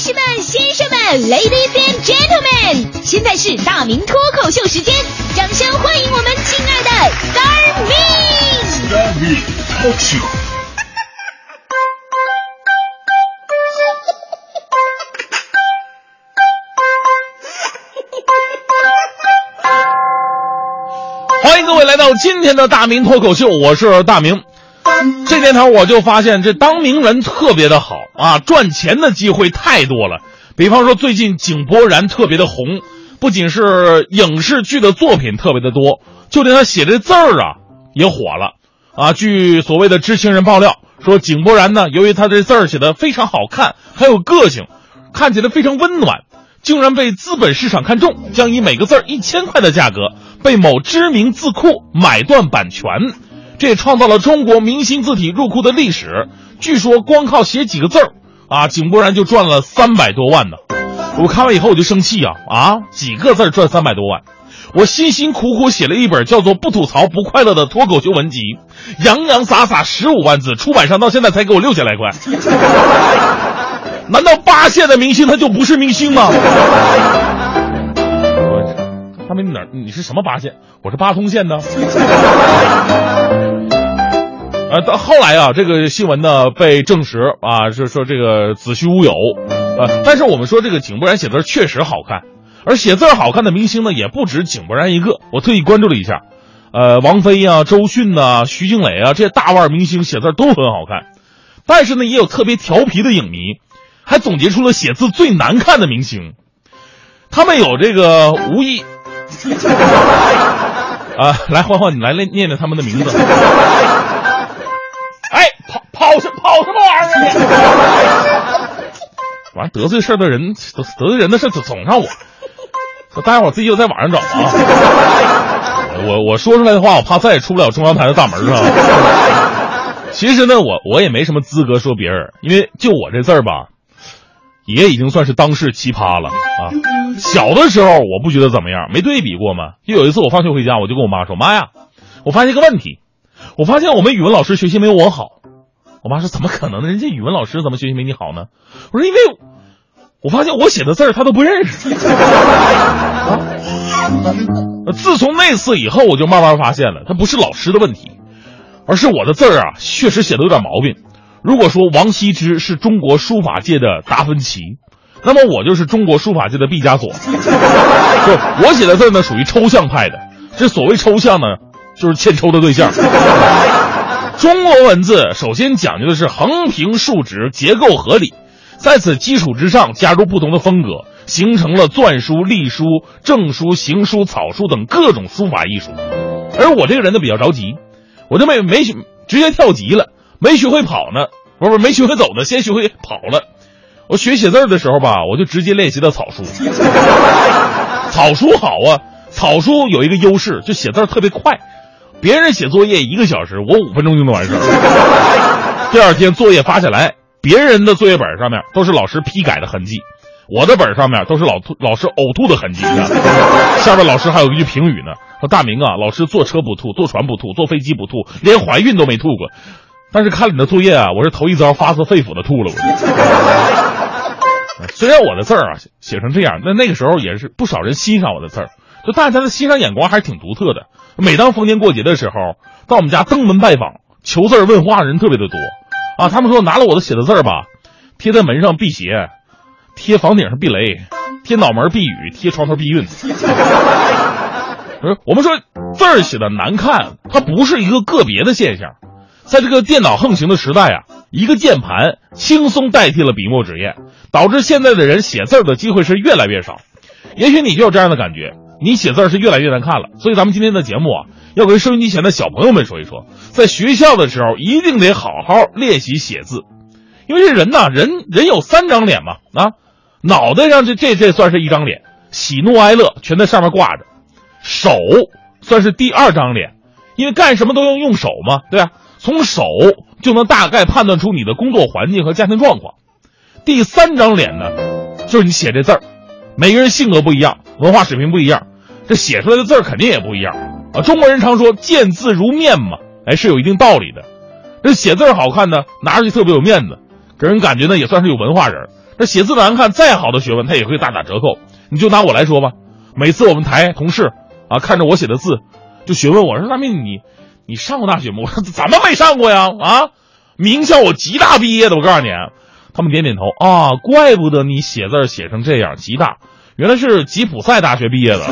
士们、先生们，Ladies and Gentlemen，现在是大明脱口秀时间，掌声欢迎我们亲爱的 Star Me！大明。欢迎各位来到今天的大明脱口秀，我是大明。这年头我就发现，这当名人特别的好啊，赚钱的机会太多了。比方说，最近井柏然特别的红，不仅是影视剧的作品特别的多，就连他写的字儿啊也火了啊。据所谓的知情人爆料说，井柏然呢，由于他这字儿写的非常好看，很有个性，看起来非常温暖，竟然被资本市场看中，将以每个字儿一千块的价格被某知名字库买断版权。这也创造了中国明星字体入库的历史。据说光靠写几个字儿啊，井柏然就赚了三百多万呢。我看完以后我就生气啊啊！几个字儿赚三百多万，我辛辛苦苦写了一本叫做《不吐槽不快乐》的脱口秀文集，洋洋洒洒十五万字，出版商到现在才给我六千来块。难道八线的明星他就不是明星吗？他们哪儿？你是什么八线？我是八通线的。呃，到后来啊，这个新闻呢被证实啊，是说这个子虚乌有，呃，但是我们说这个井柏然写字确实好看，而写字好看的明星呢也不止井柏然一个，我特意关注了一下，呃，王菲呀、周迅呐、徐静蕾啊这些大腕明星写字都很好看，但是呢也有特别调皮的影迷，还总结出了写字最难看的明星，他们有这个吴亦。啊，来，欢欢，你来念念念他们的名字。哎，跑跑什跑什么玩意儿啊？完得罪事儿的人，得得罪人的事总总让我，待会儿我自己又在网上找啊。我我说出来的话，我怕再也出不了中央台的大门啊。其实呢，我我也没什么资格说别人，因为就我这字儿吧。也已经算是当世奇葩了啊！小的时候我不觉得怎么样，没对比过嘛。就有一次我放学回家，我就跟我妈说：“妈呀，我发现一个问题，我发现我们语文老师学习没有我好。”我妈说：“怎么可能呢？人家语文老师怎么学习没你好呢？”我说：“因为我发现我写的字儿他都不认识。”！自从那次以后，我就慢慢发现了，他不是老师的问题，而是我的字儿啊，确实写的有点毛病。如果说王羲之是中国书法界的达芬奇，那么我就是中国书法界的毕加索。就我写的字呢，属于抽象派的。这所谓抽象呢，就是欠抽的对象。中国文字首先讲究的是横平竖直，结构合理，在此基础之上加入不同的风格，形成了篆书、隶书、正书、行书、草书等各种书法艺术。而我这个人呢，比较着急，我就没没直接跳级了。没学会跑呢，不是不是没学会走呢，先学会跑了。我学写字的时候吧，我就直接练习的草书。草书好啊，草书有一个优势，就写字特别快。别人写作业一个小时，我五分钟就能完事儿。第二天作业发下来，别人的作业本上面都是老师批改的痕迹，我的本上面都是老吐老师呕吐的痕迹。下边老师还有一句评语呢，说大明啊，老师坐车不吐，坐船不吐，坐飞机不吐，连怀孕都没吐过。但是看了你的作业啊，我是头一遭发自肺腑的吐了。虽然我的字儿啊写成这样，那那个时候也是不少人欣赏我的字儿，就大家的欣赏眼光还是挺独特的。每当逢年过节的时候，到我们家登门拜访、求字问话的人特别的多啊。他们说拿了我的写的字儿吧，贴在门上辟邪，贴房顶上避雷，贴脑门避雨，贴床头避孕。不 是我们说字儿写的难看，它不是一个个别的现象。在这个电脑横行的时代啊，一个键盘轻松代替了笔墨纸砚，导致现在的人写字儿的机会是越来越少。也许你就有这样的感觉，你写字儿是越来越难看了。所以咱们今天的节目啊，要跟收音机前的小朋友们说一说，在学校的时候一定得好好练习写字，因为这人呐，人人有三张脸嘛啊，脑袋上这这这算是一张脸，喜怒哀乐全在上面挂着，手算是第二张脸，因为干什么都要用手嘛，对吧？从手就能大概判断出你的工作环境和家庭状况。第三张脸呢，就是你写这字儿。每个人性格不一样，文化水平不一样，这写出来的字儿肯定也不一样啊。中国人常说“见字如面”嘛，哎，是有一定道理的。这写字好看呢，拿出去特别有面子，给人感觉呢也算是有文化人。那写字难看，再好的学问它也会大打折扣。你就拿我来说吧，每次我们台同事啊看着我写的字，就询问我说：“大明，你你上过大学吗？”我说：“怎么没上过呀？啊，名校我吉大毕业的，我告诉你。”他们点点头啊，怪不得你写字写成这样，吉大，原来是吉普赛大学毕业的。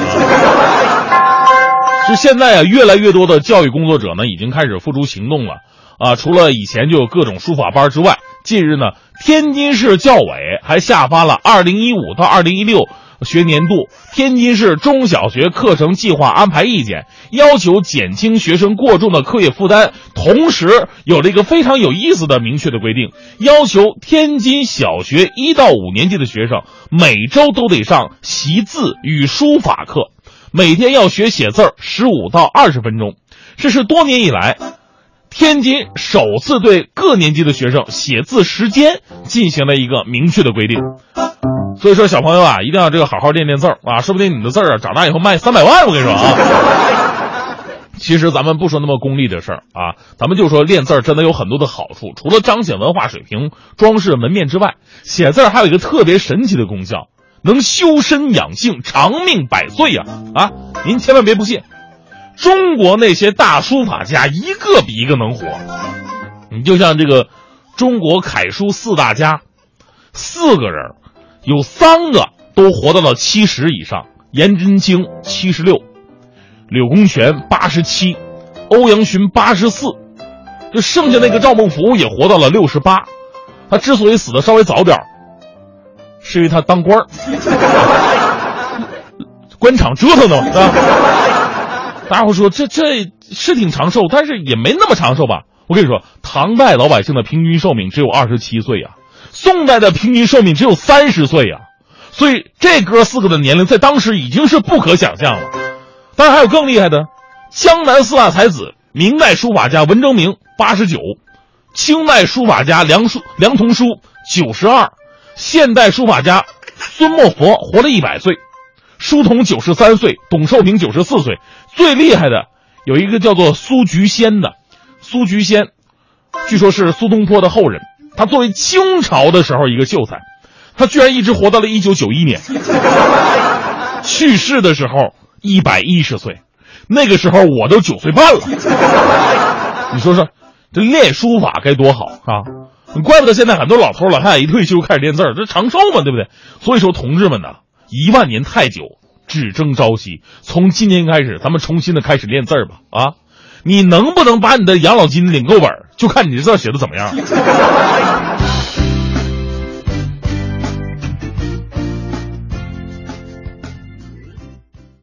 就现在啊，越来越多的教育工作者呢，已经开始付诸行动了啊。除了以前就有各种书法班之外，近日呢，天津市教委还下发了二零一五到二零一六学年度天津市中小学课程计划安排意见，要求减轻学生过重的课业负担。同时，有了一个非常有意思的明确的规定，要求天津小学一到五年级的学生每周都得上习字与书法课。每天要学写字儿十五到二十分钟，这是多年以来天津首次对各年级的学生写字时间进行了一个明确的规定。所以说，小朋友啊，一定要这个好好练练字儿啊，说不定你的字儿啊，长大以后卖三百万。我跟你说啊，其实咱们不说那么功利的事儿啊，咱们就说练字儿真的有很多的好处。除了彰显文化水平、装饰门面之外，写字儿还有一个特别神奇的功效。能修身养性、长命百岁呀！啊，您千万别不信，中国那些大书法家一个比一个能活。你就像这个中国楷书四大家，四个人有三个都活到了七十以上：颜真卿七十六，柳公权八十七，欧阳询八十四，就剩下那个赵孟頫也活到了六十八。他之所以死的稍微早点。是因为他当官儿，官场折腾的嘛，大家会说这这是挺长寿，但是也没那么长寿吧？我跟你说，唐代老百姓的平均寿命只有二十七岁呀，宋代的平均寿命只有三十岁呀，所以这哥四个的年龄在当时已经是不可想象了。当然还有更厉害的，江南四大才子，明代书法家文征明八十九，清代书法家梁书梁同书九十二。现代书法家孙墨佛活了一百岁，书童九十三岁，董寿平九十四岁。最厉害的有一个叫做苏菊仙的，苏菊仙，据说是苏东坡的后人。他作为清朝的时候一个秀才，他居然一直活到了一九九一年，去世的时候一百一十岁，那个时候我都九岁半了。你说说，这练书法该多好啊！怪不得现在很多老头老太太一退休开始练字儿，这长寿嘛，对不对？所以说，同志们呐，一万年太久，只争朝夕。从今天开始，咱们重新的开始练字儿吧！啊，你能不能把你的养老金领够本，就看你这字写的怎么样。